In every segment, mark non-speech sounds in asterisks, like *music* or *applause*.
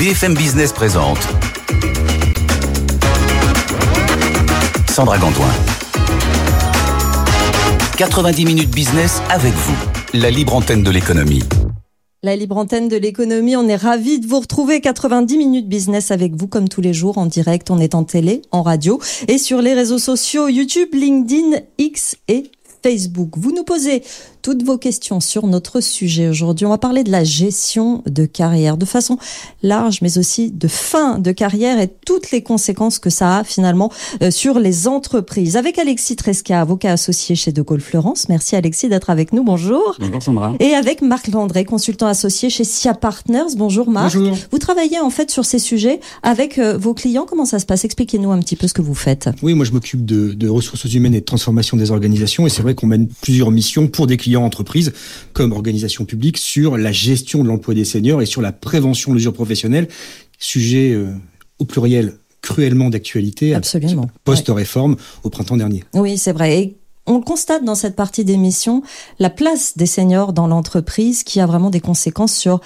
BFM Business présente Sandra Gantoin. 90 minutes business avec vous, la libre antenne de l'économie. La libre antenne de l'économie, on est ravis de vous retrouver 90 minutes business avec vous comme tous les jours en direct. On est en télé, en radio et sur les réseaux sociaux YouTube, LinkedIn, X et Facebook. Vous nous posez toutes vos questions sur notre sujet aujourd'hui. On va parler de la gestion de carrière de façon large, mais aussi de fin de carrière et toutes les conséquences que ça a finalement euh, sur les entreprises. Avec Alexis Tresca, avocat associé chez De Gaulle Florence. Merci Alexis d'être avec nous. Bonjour. Bonjour Sandra. Et avec Marc Landré, consultant associé chez SIA Partners. Bonjour Marc. Bonjour. Vous travaillez en fait sur ces sujets avec euh, vos clients. Comment ça se passe? Expliquez-nous un petit peu ce que vous faites. Oui, moi je m'occupe de, de ressources humaines et de transformation des organisations et c'est vrai qu'on mène plusieurs missions pour des clients entreprises comme organisation publique sur la gestion de l'emploi des seniors et sur la prévention de l'usure professionnelle, sujet euh, au pluriel cruellement d'actualité Absolument. post-réforme au printemps dernier. Oui, c'est vrai. Et on le constate dans cette partie d'émission, la place des seniors dans l'entreprise qui a vraiment des conséquences sur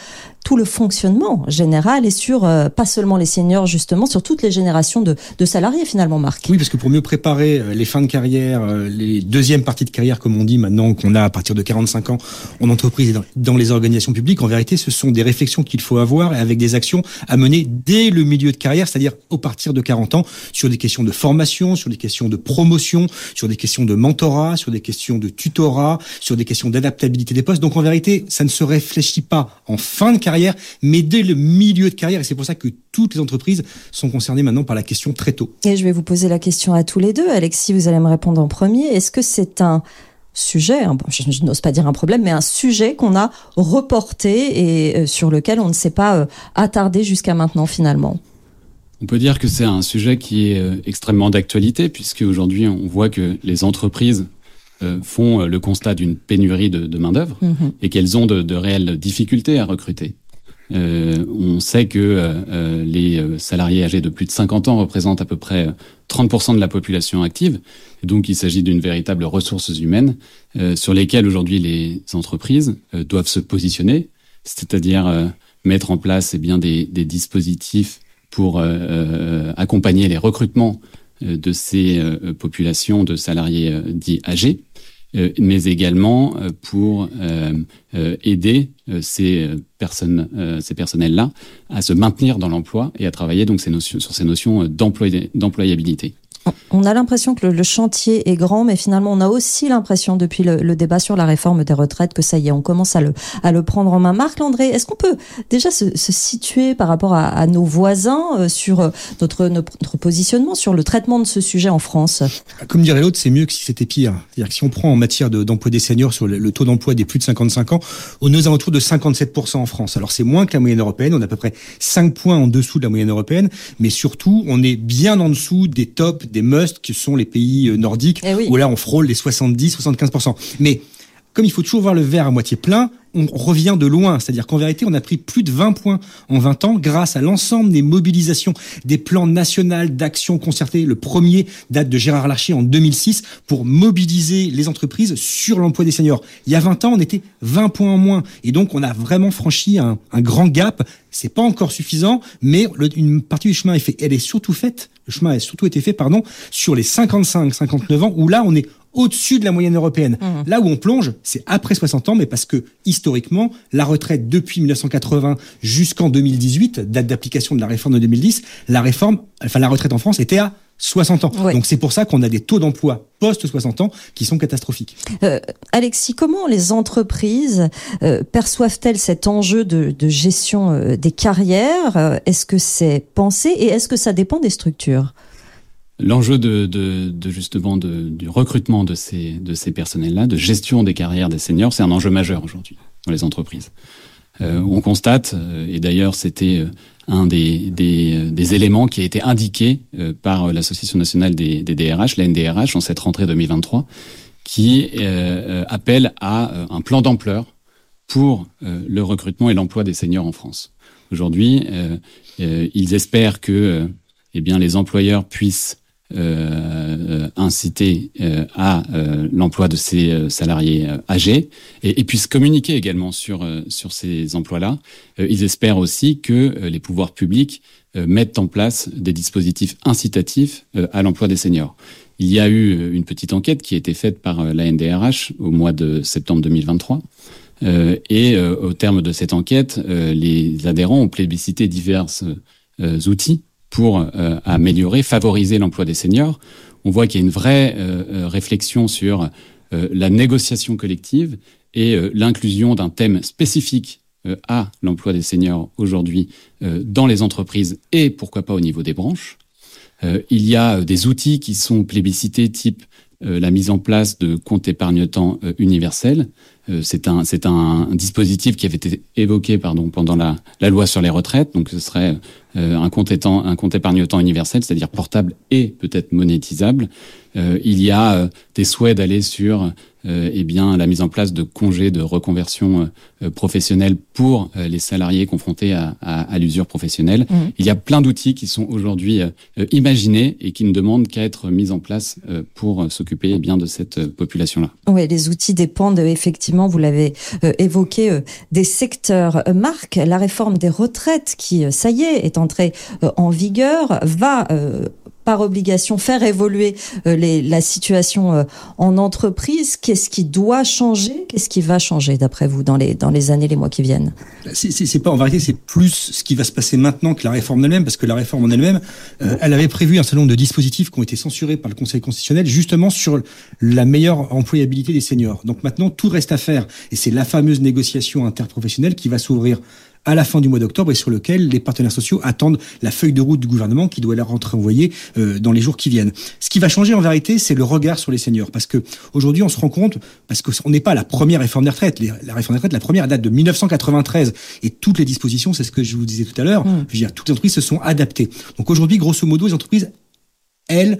tout le fonctionnement général et sur euh, pas seulement les seniors justement, sur toutes les générations de, salariés finalement, Marc. Oui, parce que pour mieux préparer euh, les fins de carrière, euh, les deuxièmes parties de carrière, comme on dit maintenant, qu'on a à partir de 45 ans en entreprise et dans les organisations publiques, en vérité, ce sont des réflexions qu'il faut avoir et avec des actions à mener dès le milieu de carrière, c'est-à-dire au partir de 40 ans, sur des questions de formation, sur des questions de promotion, sur des questions de mentorat, sur des questions de tutorat, sur des questions d'adaptabilité des postes. Donc en vérité, ça ne se réfléchit pas en fin de carrière, mais dès le milieu de carrière. Et c'est pour ça que toutes les entreprises sont concernées maintenant par la question très tôt. Et je vais vous poser la question à tous les deux. Alexis, vous allez me répondre en premier. Est-ce que c'est un sujet, bon, je, je n'ose pas dire un problème, mais un sujet qu'on a reporté et euh, sur lequel on ne s'est pas euh, attardé jusqu'à maintenant finalement? On peut dire que c'est un sujet qui est euh, extrêmement d'actualité, puisque aujourd'hui on voit que les entreprises font le constat d'une pénurie de, de main-d'œuvre Mhm. et qu'elles ont de, de réelles difficultés à recruter. Euh, on sait que euh, euh, les salariés âgés de plus de 50 ans représentent à peu près euh, 30% de la population active. Donc, il s'agit d'une véritable ressource humaine sur lesquelles aujourd'hui les entreprises doivent se positionner, c'est-à-dire mettre en place eh des, dispositifs pour accompagner les recrutements de ces populations de salariés dits âgés, mais également euh, pour euh, euh, aider euh, ces euh, personnes, euh, ces personnels-là à se maintenir dans l'emploi et à travailler donc ces notions, sur ces notions euh, d'employ- d'employabilité. On a l'impression que le, chantier est grand, mais finalement, on a aussi l'impression, depuis le, débat sur la réforme des retraites, que ça y est, on commence à le, prendre en main. Marc Landré, est-ce qu'on peut déjà se, situer par rapport à, nos voisins euh, sur euh, notre, positionnement sur le traitement de ce sujet en France? Comme dirait l'autre, c'est mieux que si c'était pire. C'est-à-dire que si on prend en matière de- d'emploi des seniors sur le, taux d'emploi des plus de 55 ans, on est aux alentours de 57% en France. Alors c'est moins que la moyenne européenne, on a à peu près 5 points en dessous de la moyenne européenne, mais surtout on est bien en dessous des tops, des musts, qui sont les pays euh, nordiques, Eh oui. où là on frôle les 70-75%. Mais comme il faut toujours voir le verre à moitié plein, on revient de loin. C'est-à-dire qu'en vérité, on a pris plus de 20 points en 20 ans grâce à l'ensemble des mobilisations, des plans nationaux d'action concertés. Le premier date de Gérard Larcher en 2006 pour mobiliser les entreprises sur l'emploi des seniors. Il y a 20 ans, on était 20 points en moins. Et donc, on a vraiment franchi un, grand gap. C'est pas encore suffisant, mais une partie du chemin est fait. Elle est surtout faite, le chemin a surtout été fait, pardon, sur les 55-59 ans, où là, on est au-dessus de la moyenne européenne. Là où on plonge, c'est après 60 ans, mais parce que historiquement, la retraite depuis 1980 jusqu'en 2018, date d'application de la réforme de 2010, la réforme, enfin la retraite en France était à 60 ans. Ouais. Donc c'est pour ça qu'on a des taux d'emploi post 60 ans qui sont catastrophiques. Euh, Alexis, comment les entreprises euh, perçoivent-elles cet enjeu de, de gestion euh, des carrières? Euh, Est-ce que c'est pensé et est-ce que ça dépend des structures? L'enjeu de, justement du recrutement de ces, de ces personnels-là, de gestion des carrières des seniors, c'est un enjeu majeur aujourd'hui dans les entreprises. on constate, et d'ailleurs c'était un des, des, éléments qui a été indiqué par l'Association nationale des, des, DRH, la NDRH, en cette rentrée 2023, qui appelle à un plan d'ampleur pour le recrutement et l'emploi des seniors en France. Aujourd'hui, ils espèrent que eh bien, les employeurs puissent euh, inciter euh, à euh, l'emploi de ces euh, salariés âgés et, et, puissent communiquer également sur sur ces emplois-là. ils espèrent aussi que les pouvoirs publics mettent en place des dispositifs incitatifs à l'emploi des seniors. Il y a eu une petite enquête qui a été faite par la NDRH au mois de septembre 2023. Euh, et au terme de cette enquête, les adhérents ont plébiscité divers outils pour euh, améliorer, favoriser l'emploi des seniors. On voit qu'il y a une vraie euh, euh, réflexion sur la négociation collective et l'inclusion d'un thème spécifique à l'emploi des seniors aujourd'hui dans les entreprises et pourquoi pas au niveau des branches. il y a des outils qui sont plébiscités type la mise en place de comptes épargne-temps universels. C'est un, c'est un, dispositif qui avait été évoqué pardon, pendant la, la loi sur les retraites. Donc ce serait euh, un compte étant un compte épargne-temps universel, c'est-à-dire portable et peut-être monétisable. Euh, il y a euh, des souhaits d'aller sur eh bien la mise en place de congés de reconversion professionnelle pour les salariés confrontés à, à, à l'usure professionnelle. Mmh. Il y a plein d'outils qui sont aujourd'hui imaginés et qui ne demandent qu'à être mis en place pour s'occuper eh bien de cette population-là. Oui, les outils dépendent effectivement, vous l'avez évoqué, des secteurs. Marc, la réforme des retraites qui, ça y est, est en entrée euh, en vigueur va euh, par obligation faire évoluer euh, la situation en entreprise. Qu'est-ce qui doit changer? Qu'est-ce qui va changer d'après vous dans les années, les mois qui viennent? C'est pas en vérité, c'est plus ce qui va se passer maintenant que la réforme elle-même, parce que la réforme en elle-même, elle avait prévu un certain nombre de dispositifs qui ont été censurés par le Conseil constitutionnel, justement sur la meilleure employabilité des seniors. Donc maintenant, tout reste à faire, et c'est la fameuse négociation interprofessionnelle qui va s'ouvrir à la fin du mois d'octobre et sur lequel les partenaires sociaux attendent la feuille de route du gouvernement qui doit leur être envoyée euh, dans les jours qui viennent. Ce qui va changer en vérité, c'est le regard sur les seniors, parce que aujourd'hui on se rend compte, parce qu'on n'est pas à la première réforme des retraites. La réforme des retraites, la première date de 1993 et toutes les dispositions, c'est ce que je vous disais tout à l'heure. Mmh. Je veux dire, toutes les entreprises se sont adaptées. Donc aujourd'hui, grosso modo, les entreprises, elles,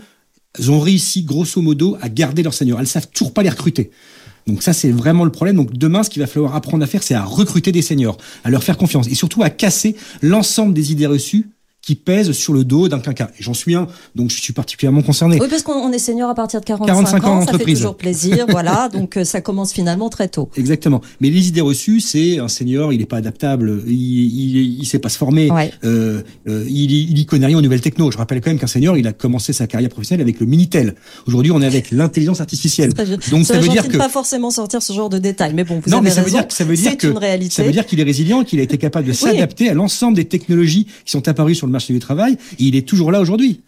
ont réussi grosso modo à garder leurs seniors. Elles savent toujours pas les recruter. Donc ça, c'est vraiment le problème. Donc demain, ce qu'il va falloir apprendre à faire, c'est à recruter des seniors, à leur faire confiance et surtout à casser l'ensemble des idées reçues qui pèse sur le dos d'un quinquin. Et j'en suis un, donc je suis particulièrement concerné. Oui, parce qu'on est senior à partir de 45, 45 ans, ça fait toujours plaisir, *laughs* voilà, donc euh, ça commence finalement très tôt. Exactement. Mais les idées reçues, c'est un senior, il n'est pas adaptable, il, il, il, sait pas se former, ouais. euh, euh, il, il y connaît rien aux nouvelles techno. Je rappelle quand même qu'un senior, il a commencé sa carrière professionnelle avec le Minitel. Aujourd'hui, on est avec l'intelligence artificielle. Donc ça, veut dire que pas forcément sortir ce genre de détails, mais bon, vous non, avez mais ça raison. veut dire ça veut dire que une réalité. ça veut dire qu'il est résilient, qu'il a été capable de s'adapter oui. à l'ensemble des technologies qui sont apparues sur le marché du travail. Il est toujours là aujourd'hui.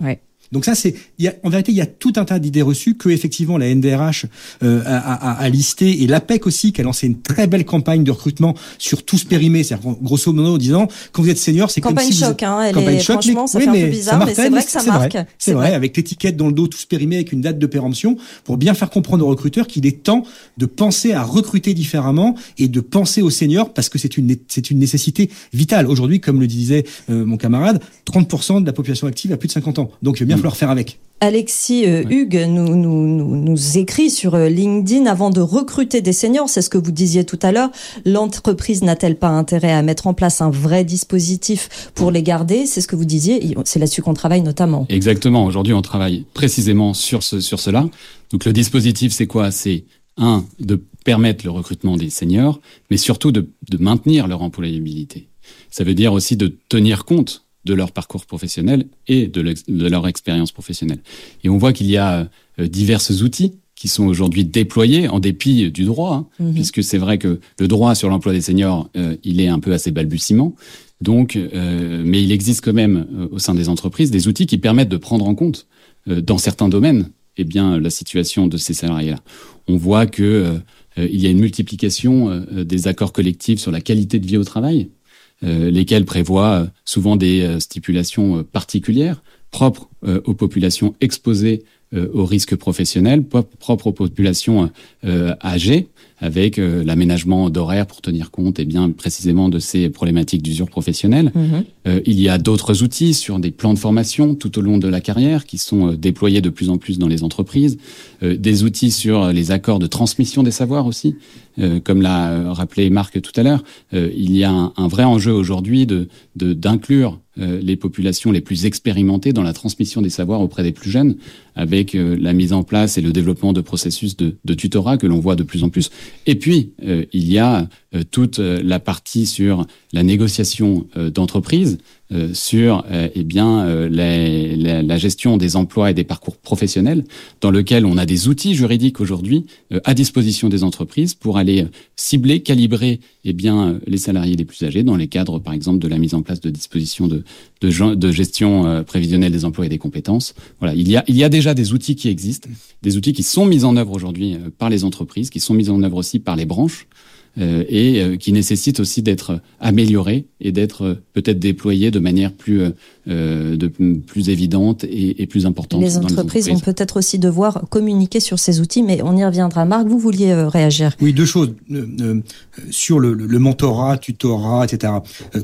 Donc ça, c'est, en vérité, il y a tout un tas d'idées reçues que effectivement la NDRH euh, a, a, a, listé et l'APEC aussi qui a lancé une très belle campagne de recrutement sur tout ce périmé, c'est-à-dire grosso modo en disant quand vous êtes senior, c'est comme si choc, vous... hein, elle campagne est, choc, franchement, mais, ça oui, fait un peu bizarre, mais c'est vrai que ça marque. C'est vrai, vrai, avec l'étiquette dans le dos, tout ce périmé avec une date de péremption pour bien faire comprendre aux recruteurs qu'il est temps de penser à recruter différemment et de penser aux seniors parce que c'est une c'est une nécessité vitale. Aujourd'hui, comme le disait euh, mon camarade, 30% de la population active a plus de 50 ans, donc bien falloir faire avec. Alexis euh, Hugues nous, nous, nous, nous, écrit sur euh, LinkedIn avant de recruter des seniors, c'est ce que vous disiez tout à l'heure, l'entreprise n'a-t-elle pas intérêt à mettre en place un vrai dispositif pour les garder? C'est ce que vous disiez, c'est là-dessus qu'on travaille notamment. Exactement, aujourd'hui on travaille précisément sur, ce, sur cela. Donc le dispositif c'est quoi? C'est un, de permettre le recrutement des seniors, mais surtout de, de maintenir leur employabilité. Ça veut dire aussi de tenir compte de leur parcours professionnel et de, de leur expérience professionnelle. Et on voit qu'il y a euh, divers outils qui sont aujourd'hui déployés en dépit du droit, hein, mm -hmm. puisque c'est vrai que le droit sur l'emploi des seniors, euh, il est un peu assez balbutiement. Donc, euh, mais il existe quand même au sein des entreprises des outils qui permettent de prendre en compte, dans certains domaines, eh bien, la situation de ces salariés-là. On voit que il y a une multiplication des accords collectifs sur la qualité de vie au travail, lesquels prévoient souvent des stipulations particulières propres aux populations exposées au risque professionnel propre aux populations âgées avec euh, l'aménagement d'horaires pour tenir compte et eh bien précisément de ces problématiques d'usure professionnelle. Mhm. Euh, il y a d'autres outils sur des plans de formation tout au long de la carrière qui sont euh, déployés de plus en plus dans les entreprises, des outils sur les accords de transmission des savoirs aussi, comme l'a rappelé Marc tout à l'heure. il y a un, un vrai enjeu aujourd'hui de d'inclure euh, les populations les plus expérimentées dans la transmission des savoirs auprès des plus jeunes, avec euh, la mise en place et le développement de processus de, de tutorat que l'on voit de plus en plus. Et puis, euh, il y a toute la partie sur la négociation d'entreprise, sur eh bien la, la, gestion des emplois et des parcours professionnels, dans lequel on a des outils juridiques aujourd'hui à disposition des entreprises pour aller cibler, calibrer eh bien les salariés les plus âgés dans les cadres, par exemple, de la mise en place de dispositions de, de, gestion euh, prévisionnelle des emplois et des compétences. Voilà, il y, a, il y a déjà des outils qui existent, des outils qui sont mis en œuvre aujourd'hui euh, par les entreprises, qui sont mis en œuvre aussi par les branches. Euh, et euh, qui nécessite aussi d'être amélioré et d'être euh, peut-être déployé de manière plus de, plus évidente et, et plus importante. Les entreprises, vont peut-être aussi devoir communiquer sur ces outils, mais on y reviendra. Marc, vous vouliez réagir Oui, deux choses sur le, le, mentorat, tutorat, etc.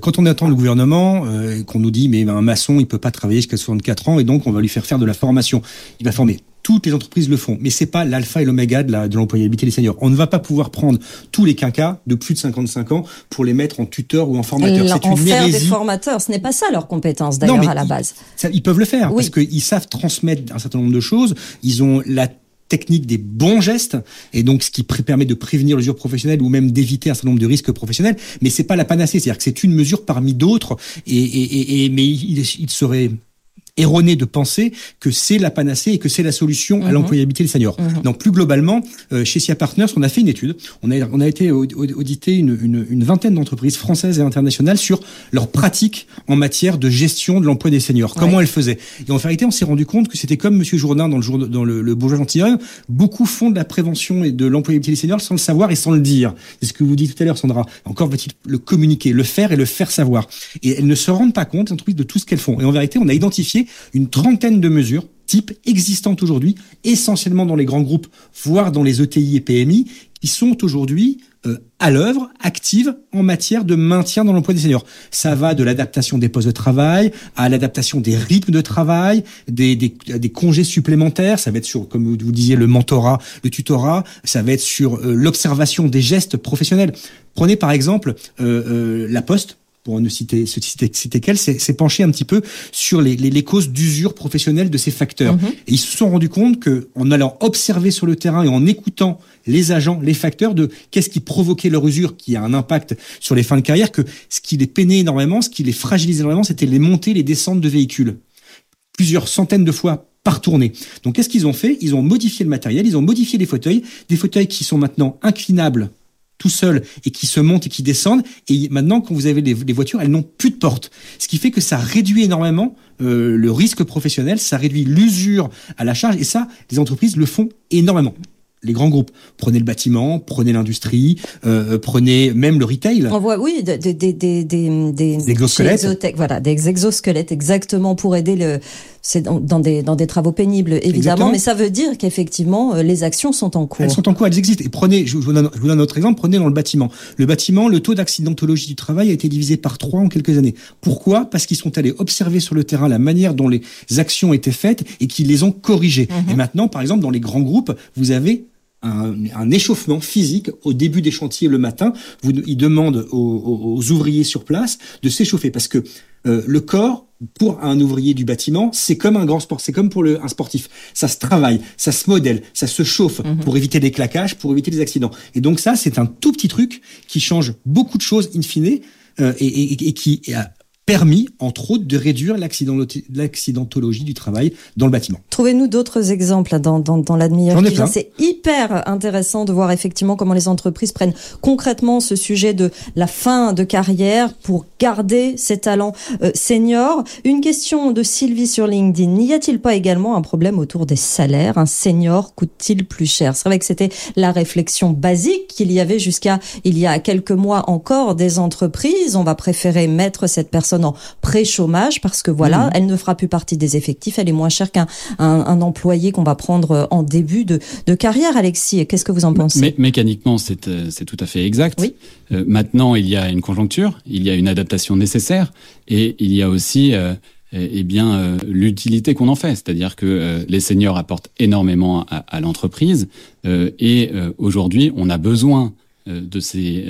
Quand on attend le gouvernement, qu'on nous dit mais un maçon il peut pas travailler jusqu'à 64 ans et donc on va lui faire faire de la formation. Il va former toutes les entreprises le font, mais c'est pas l'alpha et l'oméga de, de l'employabilité des seniors. On ne va pas pouvoir prendre tous les quinquas de plus de 55 ans pour les mettre en tuteur ou en formateur. C'est une faire des formateurs, ce n'est pas ça leur compétence d'ailleurs à la base. Ils, peuvent le faire parce qu'ils savent transmettre un certain nombre de choses. Ils ont la technique des bons gestes et donc ce qui permet de prévenir l'usure professionnelle ou même d'éviter un certain nombre de risques professionnels mais c'est pas la panacée c'est-à-dire que c'est une mesure parmi d'autres et, et, et, mais il, il serait erroné de penser que c'est la panacée et que c'est la solution à mhm. l'employabilité des seniors. Mhm. Donc plus globalement, euh, chez SIA Partners, on a fait une étude, on a, on a été audité une, une, une vingtaine d'entreprises françaises et internationales sur leurs pratiques en matière de gestion de l'emploi des seniors, comment elles faisaient. Et en vérité, on s'est rendu compte que c'était comme Monsieur Jourdain dans le, jour, dans le, le Bourgeois Gentilhomme, beaucoup font de la prévention et de l'employabilité des seniors sans le savoir et sans le dire. C'est ce que vous dites tout à l'heure, Sandra. Encore va-t-il le communiquer, le faire et le faire savoir. Et elles ne se rendent pas compte, entreprises, de tout ce qu'elles font. Et en vérité, on a identifié une trentaine de mesures type existantes aujourd'hui, essentiellement dans les grands groupes, voire dans les ETI et PMI, qui sont aujourd'hui euh, à l'œuvre, actives en matière de maintien dans l'emploi des seniors. Ça va de l'adaptation des postes de travail à l'adaptation des rythmes de travail, des, des, des, congés supplémentaires. Ça va être sur, comme vous disiez, le mentorat, le tutorat. Ça va être sur euh, l'observation des gestes professionnels. Prenez par exemple euh, la Poste pour ne citer, citer, citer qu'elle, s'est penché un petit peu sur les, les, les causes d'usure professionnelle de ces facteurs. Mhm. Et ils se sont rendus compte que, en allant observer sur le terrain et en écoutant les agents, les facteurs de qu'est-ce qui provoquait leur usure, qui a un impact sur les fins de carrière, que ce qui les peinait énormément, ce qui les fragilisait énormément, c'était les montées, les descentes de véhicules. Plusieurs centaines de fois par tournée. Donc qu'est-ce qu'ils ont fait? Ils ont modifié le matériel, ils ont modifié les fauteuils, des fauteuils qui sont maintenant inclinables tout seul et qui se montent et qui descendent. Et maintenant, quand vous avez les, voitures, elles n'ont plus de porte. Ce qui fait que ça réduit énormément euh, le risque professionnel, ça réduit l'usure à la charge. Et ça, les entreprises le font énormément les grands groupes. Prenez le bâtiment, prenez l'industrie, euh, prenez même le retail. On voit, oui, des, des, des, des, des exosquelettes. voilà, des exosquelettes exactement pour aider le. C'est dans, des dans des travaux pénibles évidemment, mais ça veut dire qu'effectivement euh, les actions sont en cours. Elles sont en cours, elles existent. Et prenez, je vous donne, je vous donne un autre exemple. Prenez dans le bâtiment. Le bâtiment, le taux d'accidentologie du travail a été divisé par trois en quelques années. Pourquoi? Parce qu'ils sont allés observer sur le terrain la manière dont les actions étaient faites et qu'ils les ont corrigées. Mhm. Et maintenant, par exemple, dans les grands groupes, vous avez un, échauffement physique au début des chantiers le matin. Vous, ils demandent aux, ouvriers sur place de s'échauffer parce que euh, le corps pour un ouvrier du bâtiment, c'est comme un grand sport, c'est comme pour le, un sportif. Ça se travaille, ça se modèle, ça se chauffe mhm. pour éviter des claquages, pour éviter des accidents. Et donc ça, c'est un tout petit truc qui change beaucoup de choses in fine euh, et, et, et, qui permis, entre autres, de réduire l'accidentologie du travail dans le bâtiment. Trouvez-nous d'autres exemples dans, dans, dans la demi-heure C'est hyper intéressant de voir effectivement comment les entreprises prennent concrètement ce sujet de la fin de carrière pour garder ses talents euh, seniors. Une question de Sylvie sur LinkedIn. N'y a-t-il pas également un problème autour des salaires? Un senior coûte-t-il plus cher? C'est vrai que c'était la réflexion basique qu'il y avait jusqu'à il y a quelques mois encore des entreprises. On va préférer mettre cette personne personne en pré-chômage parce que voilà, mmh. elle ne fera plus partie des effectifs, elle est moins chère qu'un un, employé qu'on va prendre en début de, de carrière. Alexis, qu'est-ce que vous en pensez? Mécaniquement, c'est euh, tout à fait exact. Oui. Euh, maintenant, il y a une conjoncture, il y a une adaptation nécessaire et il y a aussi euh, eh bien euh, l'utilité qu'on en fait, c'est-à-dire que euh, les seniors apportent énormément à, à l'entreprise euh, et aujourd'hui on a besoin de ces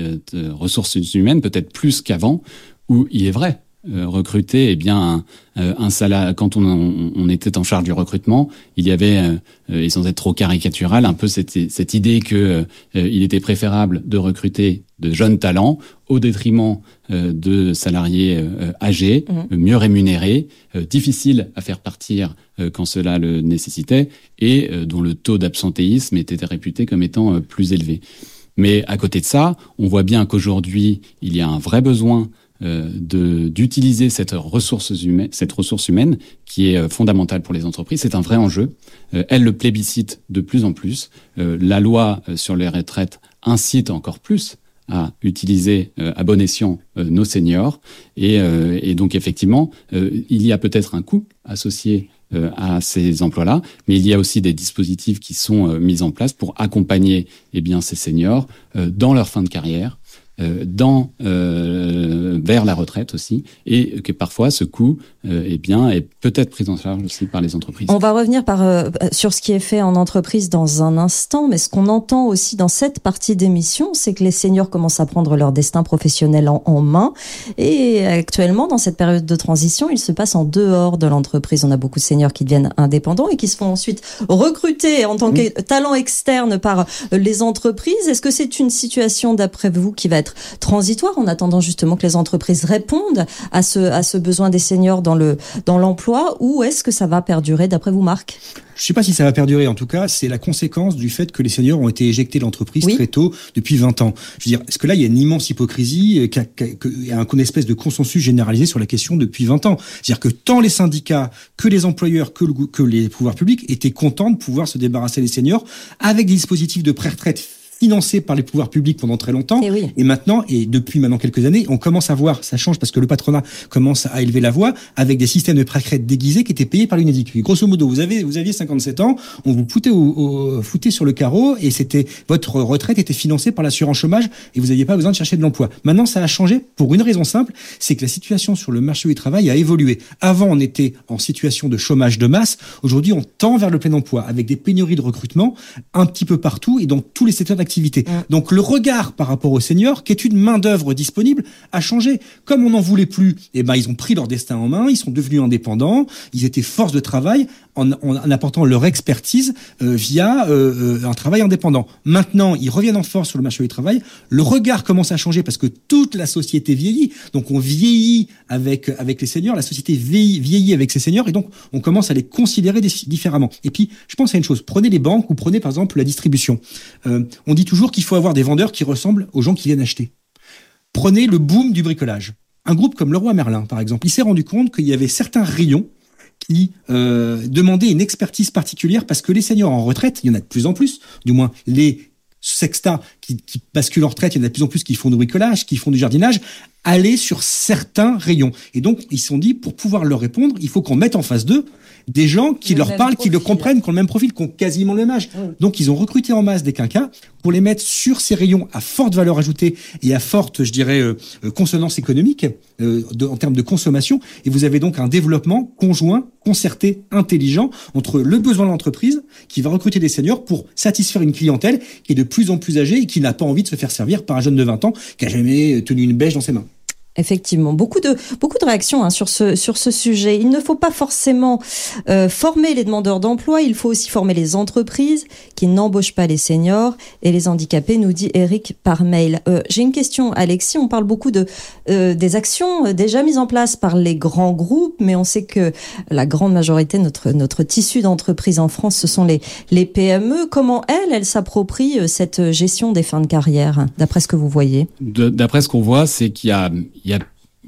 ressources humaines peut-être plus qu'avant où il est vrai recruter eh bien un, un salaire quand on, on, était en charge du recrutement il y avait et sans être trop caricatural un peu cette, cette idée que il était préférable de recruter de jeunes talents au détriment euh, de salariés euh, âgés, mmh. mieux rémunérés, euh, difficiles à faire partir quand cela le nécessitait et dont le taux d'absentéisme était réputé comme étant plus élevé. Mais à côté de ça, on voit bien qu'aujourd'hui, il y a un vrai besoin d'utiliser cette ressource humaine, cette ressource humaine qui est fondamentale pour les entreprises. C'est un vrai enjeu. elle le plébiscite de plus en plus. la loi sur les retraites incite encore plus à utiliser euh, à bon escient euh, nos seniors. Et, euh, donc effectivement, il y a peut-être un coût associé à ces emplois-là, mais il y a aussi des dispositifs qui sont mis en place pour accompagner eh bien, ces seniors dans leur fin de carrière euh, dans euh, vers la retraite aussi, et que parfois ce coût euh, eh bien, est peut-être pris en charge aussi par les entreprises. On va revenir par, euh, sur ce qui est fait en entreprise dans un instant, mais ce qu'on entend aussi dans cette partie d'émission, c'est que les seniors commencent à prendre leur destin professionnel en, en, main, et actuellement, dans cette période de transition, il se passe en dehors de l'entreprise. On a beaucoup de seniors qui deviennent indépendants et qui se font ensuite recruter en tant que talent externe par les entreprises. Est-ce que c'est une situation, d'après vous, qui va être transitoire en attendant justement que les entreprises répondent à ce, à ce besoin des seniors dans le dans l'emploi ou est-ce que ça va perdurer d'après vous Marc? Je ne sais pas si ça va perdurer. En tout cas, c'est la conséquence du fait que les seniors ont été éjectés de l'entreprise très tôt, depuis 20 ans. Je veux dire, est-ce que là, il y a une immense hypocrisie, il y a une espèce de consensus généralisé sur la question depuis 20 ans? C'est-à-dire que tant les syndicats, que les employeurs, que, le, que les pouvoirs publics étaient contents de pouvoir se débarrasser des seniors avec des dispositifs de pré-retraite financé par les pouvoirs publics pendant très longtemps. Et, oui. et, maintenant, et depuis maintenant quelques années, on commence à voir, ça change parce que le patronat commence à élever la voix avec des systèmes de pré-retraite déguisés qui étaient payés par l'UNEDIC. Grosso modo, vous avez, vous aviez 57 ans, on vous foutait, au, au, foutait sur le carreau et c'était votre retraite était financée par l'assurance chômage et vous n'aviez pas besoin de chercher de l'emploi. Maintenant, ça a changé pour une raison simple, c'est que la situation sur le marché du travail a évolué. Avant, on était en situation de chômage de masse. Aujourd'hui, on tend vers le plein emploi avec des pénuries de recrutement un petit peu partout et dans tous les secteurs d'activité. Mmh. Donc le regard par rapport aux seniors, qui est une main d'œuvre disponible, a changé. Comme on n'en voulait plus, eh ben ils ont pris leur destin en main, ils sont devenus indépendants, ils étaient force de travail en, en, apportant leur expertise euh, via euh, euh, un travail indépendant. Maintenant, ils reviennent en force sur le marché du travail. Le regard commence à changer parce que toute la société vieillit. Donc on vieillit avec avec les seniors, la société vieillit, vieillit avec ses seniors et donc on commence à les considérer différemment. Et puis je pense à une chose. Prenez les banques ou prenez par exemple la distribution. Euh, on dit toujours qu'il faut avoir des vendeurs qui ressemblent aux gens qui viennent acheter. Prenez le boom du bricolage. Un groupe comme Leroy Merlin, par exemple, il s'est rendu compte qu'il y avait certains rayons qui euh, demandaient une expertise particulière parce que les seniors en retraite, il y en a de plus en plus, du moins les sextas qui, qui basculent en retraite, il y en a de plus en plus qui font du bricolage, qui font du jardinage, aller sur certains rayons. Et donc, ils se sont dit, pour pouvoir leur répondre, il faut qu'on mette en face d'eux des gens qui leur parlent, qui le comprennent, qui ont le même profil, qui ont quasiment le même âge. Donc ils ont recruté en masse des quinquas pour les mettre sur ces rayons à forte valeur ajoutée et à forte, je dirais, euh, euh, consonance économique euh, de, en termes de consommation. Et vous avez donc un développement conjoint, concerté, intelligent entre le besoin de l'entreprise qui va recruter des seniors pour satisfaire une clientèle qui est de plus en plus âgée et qui n'a pas envie de se faire servir par un jeune de 20 ans qui a jamais tenu une bêche dans ses mains. Effectivement, beaucoup de beaucoup de réactions hein, sur ce sur ce sujet. Il ne faut pas forcément euh, former les demandeurs d'emploi, il faut aussi former les entreprises qui n'embauchent pas les seniors et les handicapés, nous dit Eric par mail. Euh, J'ai une question, Alexis. On parle beaucoup de euh, des actions déjà mises en place par les grands groupes, mais on sait que la grande majorité notre notre tissu d'entreprise en France, ce sont les les PME. Comment elles, elles s'approprient cette gestion des fins de carrière, d'après ce que vous voyez? D'après ce qu'on voit, c'est qu'il y a y a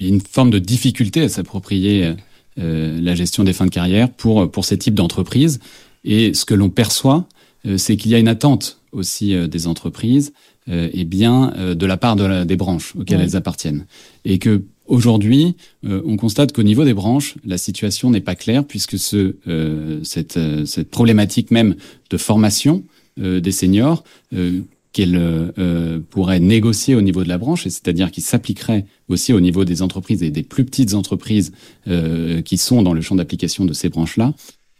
une forme de difficulté à s'approprier euh, la gestion des fins de carrière pour, pour ces types d'entreprises. Et ce que l'on perçoit, euh, c'est qu'il y a une attente aussi euh, des entreprises, euh, et bien euh, de la part de la, des branches auxquelles ouais. elles appartiennent. Et que Aujourd'hui, on constate qu'au niveau des branches, la situation n'est pas claire puisque ce, cette, cette problématique même de formation des seniors qu'elle euh, pourrait négocier au niveau de la branche, c'est-à-dire qui s'appliquerait aussi au niveau des entreprises et des plus petites entreprises euh, qui sont dans le champ d'application de ces branches-là,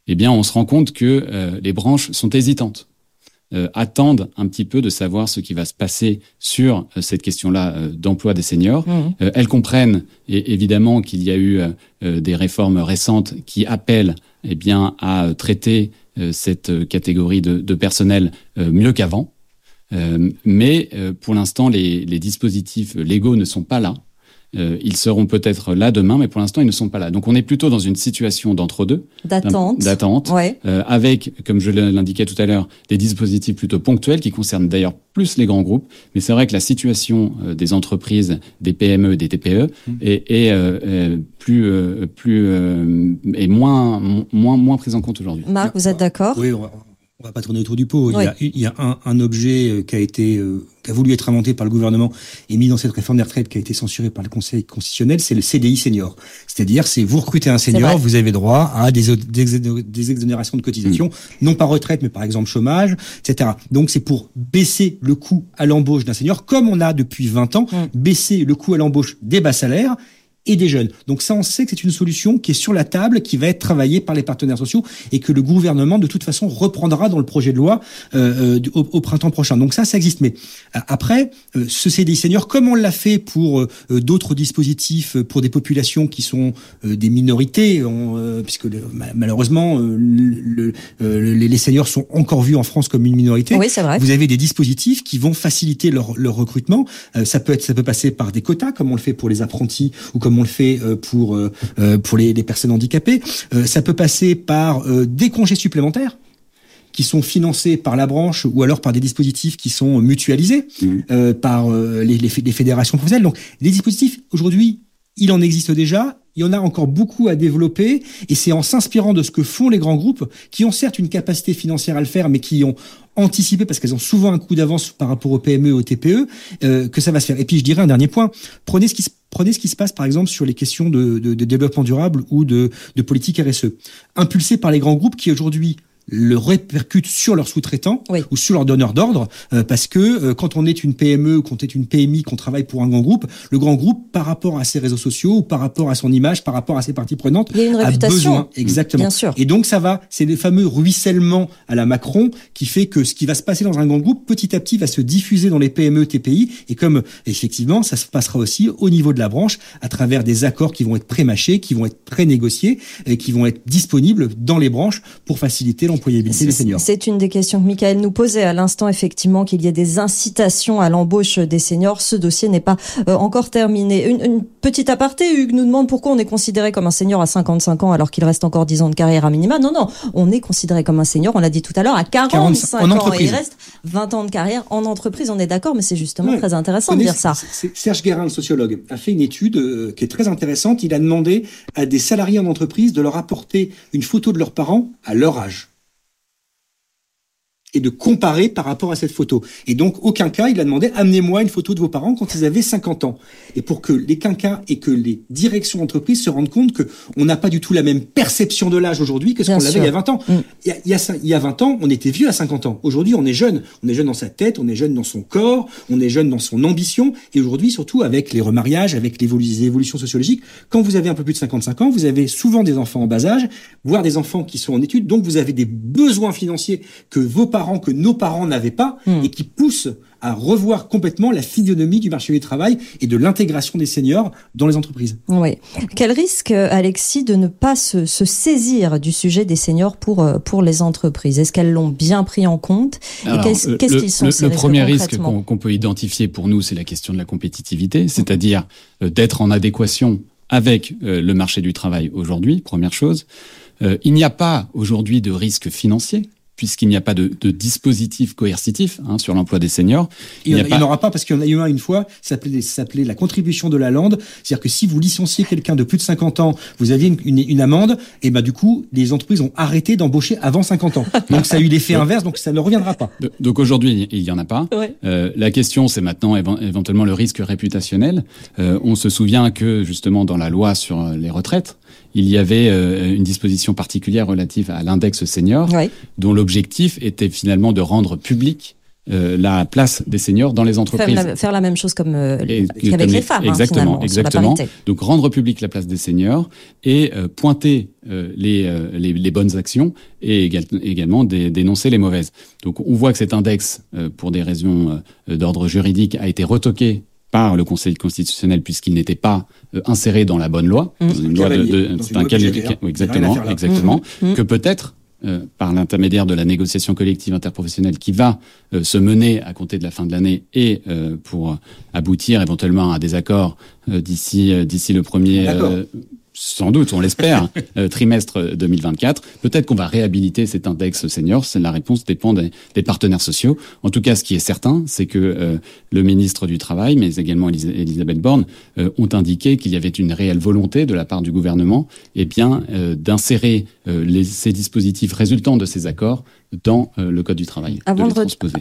eh bien, on se rend compte que euh, les branches sont hésitantes, euh, attendent un petit peu de savoir ce qui va se passer sur cette question-là d'emploi des seniors. Mmh. elles comprennent et, évidemment qu'il y a eu des réformes récentes qui appellent eh bien à traiter cette catégorie de, de personnel mieux qu'avant. Euh, mais euh, pour l'instant, les, les, dispositifs légaux ne sont pas là. Euh, ils seront peut-être là demain, mais pour l'instant, ils ne sont pas là. Donc, on est plutôt dans une situation d'entre-deux. D'attente. D'attente. Ouais. Euh, avec, comme je l'indiquais tout à l'heure, des dispositifs plutôt ponctuels qui concernent d'ailleurs plus les grands groupes. Mais c'est vrai que la situation euh, des entreprises, des PME, des TPE mmh. est, est euh, plus, plus est moins, moins, moins prise en compte aujourd'hui. Marc, vous êtes d'accord? Oui, on va pas tourner autour du pot. Il y a, il y a un, un, objet euh, qui a été, euh, qui a voulu être inventé par le gouvernement et mis dans cette réforme des retraites qui a été censurée par le Conseil constitutionnel, c'est le CDI senior. C'est-à-dire, c'est vous recrutez un senior, vous avez droit à des, des, des exonérations de cotisation, mmh. non pas retraite, mais par exemple chômage, etc. Donc, c'est pour baisser le coût à l'embauche d'un senior, comme on a depuis 20 ans, mmh. baisser le coût à l'embauche des bas salaires et des jeunes. Donc ça, on sait que c'est une solution qui est sur la table, qui va être travaillée par les partenaires sociaux et que le gouvernement, de toute façon, reprendra dans le projet de loi euh, euh au, au, printemps prochain. Donc ça, ça existe. Mais euh, après, euh, ce CDI senior, comme on l'a fait pour euh, d'autres dispositifs pour des populations qui sont des minorités, on, puisque le, malheureusement, le, les, les, seniors sont encore vus en France comme une minorité. Oui, c'est vrai. Vous avez des dispositifs qui vont faciliter leur, leur recrutement. ça peut être, ça peut passer par des quotas, comme on le fait pour les apprentis ou comme on le fait euh, pour euh, euh, pour les, les personnes handicapées. ça peut passer par des congés supplémentaires qui sont financés par la branche ou alors par des dispositifs qui sont mutualisés mmh. euh, par euh, les, les, les, fédérations professionnelles. Donc, les dispositifs, aujourd'hui, il en existe déjà. Il y en a encore beaucoup à développer et c'est en s'inspirant de ce que font les grands groupes qui ont certes une capacité financière à le faire mais qui ont anticipé parce qu'elles ont souvent un coup d'avance par rapport aux PME et aux TPE euh, que ça va se faire. Et puis je dirais un dernier point, prenez ce qui se passe par exemple sur les questions de développement durable ou de, de politique RSE, impulsé par les grands groupes qui aujourd'hui le répercutent sur leurs sous-traitants oui. ou sur leurs donneurs d'ordre euh, parce que euh, quand on est une PME, quand on est une PMI, qu'on travaille pour un grand groupe, le grand groupe par rapport à ses réseaux sociaux ou par rapport à son image, par rapport à ses parties prenantes, Il y a, une a réputation. besoin exactement. Bien sûr. Et donc ça va, c'est le fameux ruissellement à la Macron qui fait que ce qui va se passer dans un grand groupe petit à petit va se diffuser dans les PME, TPI et comme effectivement ça se passera aussi au niveau de la branche à travers des accords qui vont être pré-mâchés, qui vont être pré-négociés et qui vont être disponibles dans les branches pour faciliter l'employabilité des seniors. C'est une des questions que Michael nous posait à l'instant, effectivement, qu'il y ait des incitations à l'embauche des seniors. Ce dossier n'est pas euh, encore terminé. Une, une, petite aparté, Hugues nous demande pourquoi on est considéré comme un senior à 55 ans alors qu'il reste encore 10 ans de carrière à minima. Non, non, on est considéré comme un senior, on l'a dit tout à l'heure, à 45 40, ans et il reste 20 ans de carrière en entreprise. On est d'accord, mais c'est justement ouais. très intéressant de dire ça. Serge Guérin, le sociologue, a fait une étude euh, qui est très intéressante. Il a demandé à des salariés en entreprise de leur apporter une photo de leurs parents à leur âge et de comparer par rapport à cette photo. Et donc, aucun cas, il a demandé, amenez-moi une photo de vos parents quand ils avaient 50 ans. Et pour que les quinquas et que les directions d'entreprise se rendent compte que on n'a pas du tout la même perception de l'âge aujourd'hui que ce qu'on avait il y a 20 ans. Mm. Il, y a, il, y a, il y a 20 ans, on était vieux à 50 ans. Aujourd'hui, on est jeune. On est jeune dans sa tête, on est jeune dans son corps, on est jeune dans son ambition. Et aujourd'hui, surtout avec les remariages, avec les évolutions sociologiques, quand vous avez un peu plus de 55 ans, vous avez souvent des enfants en bas âge, voire des enfants qui sont en études. Donc, vous avez des besoins financiers que vos parents que nos parents n'avaient pas mmh. et qui poussent à revoir complètement la physionomie du marché du travail et de l'intégration des seniors dans les entreprises. Oui. Quel risque, Alexis, de ne pas se, se saisir du sujet des seniors pour, euh, pour les entreprises? Est-ce qu'elles l'ont bien pris en compte? Qu'est-ce qu qu'ils sont Le, le premier risque qu'on qu peut identifier pour nous, c'est la question de la compétitivité, c'est-à-dire mmh. d'être en adéquation avec euh, le marché du travail aujourd'hui, première chose. Euh, il n'y a pas aujourd'hui de risque financier puisqu'il n'y a pas de, de dispositif coercitif hein, sur l'emploi des seniors. Il n'y en aura pas parce qu'il y en a eu un une fois, ça s'appelait, ça s'appelait la contribution de la lande. C'est-à-dire que si vous licenciez quelqu'un de plus de 50 ans, vous aviez une, une, une amende, et bah du coup, les entreprises ont arrêté d'embaucher avant 50 ans. *laughs* Donc ça a eu l'effet inverse, donc ça ne reviendra pas. Donc aujourd'hui, il y en a pas. Ouais. Euh, la question, c'est maintenant éven- éventuellement le risque réputationnel. Euh, on se souvient que justement dans la loi sur les retraites, il y avait euh, une disposition particulière relative à l'index senior, dont l'objectif était finalement de rendre public euh, la place des seniors dans les Faire entreprises. la, faire la même chose comme euh, qu'avec les femmes, hein, exactement, exactement. Donc rendre public la place des seniors et euh, pointer euh, les, euh, les, les bonnes actions et égal- également dé- dénoncer les mauvaises. Donc on voit que cet index, euh, pour des raisons euh, d'ordre juridique, a été retoqué par le Conseil constitutionnel puisqu'il n'était pas euh, inséré dans la bonne loi. Mmh. Dans une loi de- Cavalier, de- dans c'est une un loi exactement, exactement. Mmh. Mmh. Que peut-être euh, par l'intermédiaire de la négociation collective interprofessionnelle qui va euh, se mener à compter de la fin de l'année et euh, pour aboutir éventuellement à des accords euh, d'ici euh, d'ici le premier D'accord. euh, sans doute, on l'espère, *laughs* euh, trimestre 2024. Peut-être qu'on va réhabiliter cet index senior. La réponse dépend des, des partenaires sociaux. En tout cas, ce qui est certain, c'est que euh, le ministre du Travail, mais également Elis- Elisabeth Borne, euh, ont indiqué qu'il y avait une réelle volonté de la part du gouvernement, eh bien, euh, d'insérer euh, ces dispositifs résultant de ces accords dans euh, le code du travail, Avant de.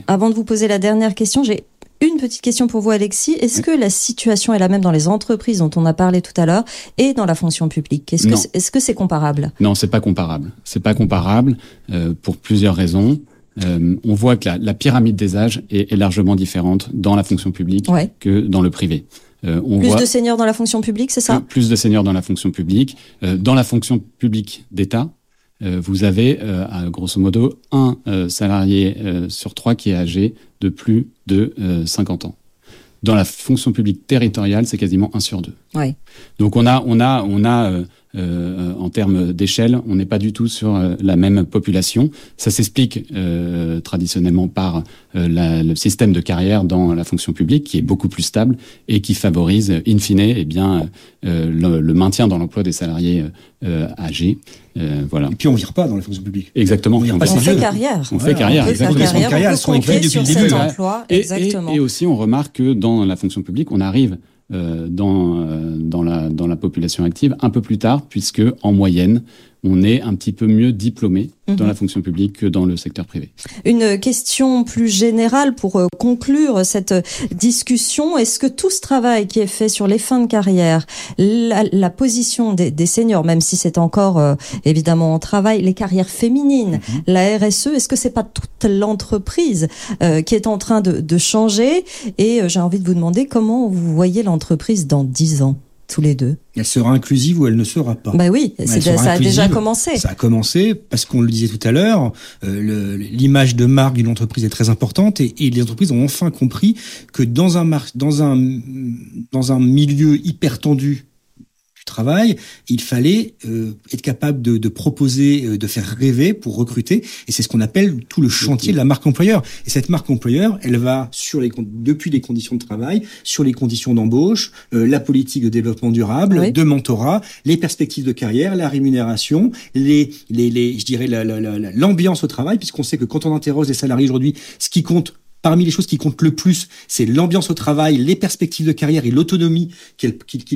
Avant vous poser la dernière question, j'ai une petite question pour vous, Alexis. Est-ce Oui. que la situation est la même dans les entreprises dont on a parlé tout à l'heure et dans la fonction publique? Est-ce que c'est- comparable? Non, c'est pas comparable. C'est pas comparable euh, pour plusieurs raisons. Euh, on voit que la, la pyramide des âges est, est largement différente dans la fonction publique Ouais. que dans le privé. Euh, on Plus voit de seniors dans la fonction publique, c'est ça? Plus de seniors dans la fonction publique. Dans la fonction publique d'État, vous avez euh, à, grosso modo un euh, salarié euh, sur trois qui est âgé de plus de euh, 50 ans. Dans la fonction publique territoriale, c'est quasiment un sur deux. Ouais. Donc on a, on a, on a, euh, euh, en termes d'échelle, on n'est pas du tout sur euh, la même population. Ça s'explique euh, traditionnellement par euh, la- le système de carrière dans la fonction publique, qui est beaucoup plus stable et qui favorise, in fine, eh bien, euh, le, le maintien dans l'emploi des salariés euh, âgés. Euh, voilà. Et puis on vire pas dans la fonction publique. Exactement. On vire On pas On fait carrière. on Voilà, fait carrière, On exactement. carrière, peut sont depuis sur le cet début. emploi. Et, et- Exactement. et aussi, on remarque que dans la fonction publique, on arrive dans, euh, dans, la, dans la population active un peu plus tard, puisque en moyenne, on est un petit peu mieux diplômé dans Mhm. la fonction publique que dans le secteur privé. Une question plus générale pour euh, conclure cette discussion. Est-ce que tout ce travail qui est fait sur les fins de carrière, la, la position des, des seniors, même si c'est encore euh, évidemment en travail, les carrières féminines, la RSE, est-ce que c'est pas toute l'entreprise euh, qui est en train de, de changer? Et euh, j'ai envie de vous demander comment vous voyez l'entreprise dans 10 ans, tous les deux. Elle sera inclusive ou elle ne sera pas. Bah oui, c'est- ça a déjà commencé. Ça a commencé parce qu'on le disait tout à l'heure, euh, l'image de marque d'une entreprise est très importante et, et les entreprises ont enfin compris que dans un mar- dans un dans un milieu hyper tendu du travail, il fallait euh, être capable de, de proposer, euh, de faire rêver pour recruter et c'est ce qu'on appelle tout le chantier de la marque employeur. Et cette marque employeur, elle va sur les depuis les conditions de travail, sur les conditions d'embauche, euh, la politique de développement durable, Oui. de mentorat, les perspectives de carrière, la rémunération, les, les, les je dirais la- la- la- la- l'ambiance au travail, puisqu'on sait que quand on interroge les salariés aujourd'hui, ce qui compte Parmi les choses qui comptent le plus, c'est l'ambiance au travail, les perspectives de carrière et l'autonomie qu'ils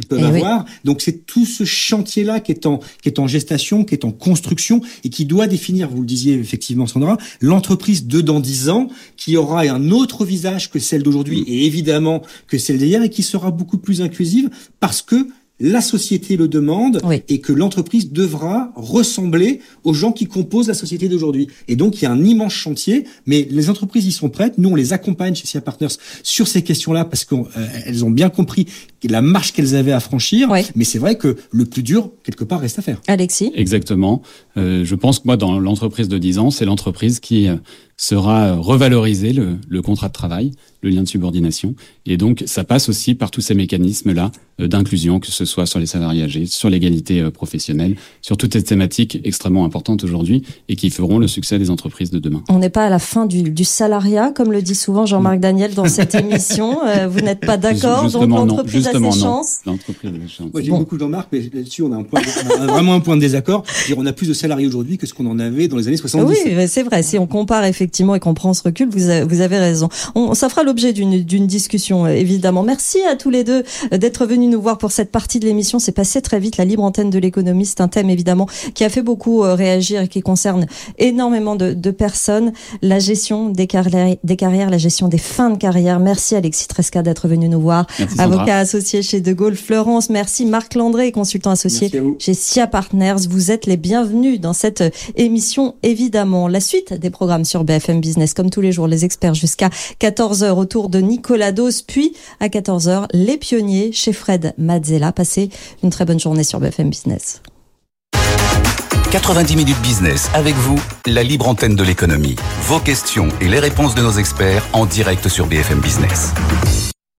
peuvent Eh oui. avoir. Donc c'est tout ce chantier-là qui est en qui est en gestation, qui est en construction et qui doit définir, vous le disiez effectivement Sandra, l'entreprise de dans dix ans qui aura un autre visage que celle d'aujourd'hui et évidemment que celle d'hier et qui sera beaucoup plus inclusive parce que la société le demande Oui. et que l'entreprise devra ressembler aux gens qui composent la société d'aujourd'hui. Et donc, il y a un immense chantier, mais les entreprises y sont prêtes. Nous, on les accompagne chez SIA Partners sur ces questions-là parce qu'elles ont bien compris la marche qu'elles avaient à franchir. Mais c'est vrai que le plus dur, quelque part, reste à faire. Alexis Exactement. Euh, je pense que moi, dans l'entreprise de 10 ans, c'est l'entreprise qui euh, sera revalorisée, le, le contrat de travail, le lien de subordination. Et donc, ça passe aussi par tous ces mécanismes-là euh, d'inclusion, que ce soit sur les salariés âgés, sur l'égalité euh, professionnelle, sur toutes ces thématiques extrêmement importantes aujourd'hui et qui feront le succès des entreprises de demain. On n'est pas à la fin du, du salariat, comme le dit souvent Jean-Marc Daniel dans cette *laughs* émission. Euh, vous n'êtes pas d'accord, donc Justement, non. l'entreprise Justement, a ses non. chances. L'entreprise a des chances. Moi, j'ai Bon. beaucoup Jean-Marc, mais là-dessus, on a, un point, on a vraiment un point de désaccord. On a plus de salariés aujourd'hui que ce qu'on en avait dans les années 70. Oui, c'est vrai. Si on compare effectivement et qu'on prend ce recul, vous, a- vous avez raison. On, ça fera l'objet d'une discussion, euh, évidemment. Merci à tous les deux euh, d'être venus nous voir pour cette partie de l'émission. C'est passé très vite. La libre antenne de l'économie, c'est un thème évidemment qui a fait beaucoup euh, réagir et qui concerne énormément de, de personnes. La gestion des carrières, des carrières, la gestion des fins de carrière. Merci Alexis Tresca d'être venu nous voir. Merci. Avocat associé chez De Gaulle Florence. Merci Marc Landré, consultant associé chez SIA Partners. Vous êtes les bienvenus dans cette euh, émission, évidemment. La suite des programmes sur BFM Business, comme tous les jours, les experts jusqu'à 14h autour de Nicolas Dos, puis à 14h, les pionniers chez Fred Mazzella. Passez une très bonne journée sur BFM Business. 90 minutes business avec vous, la libre antenne de l'économie. Vos questions et les réponses de nos experts en direct sur BFM Business.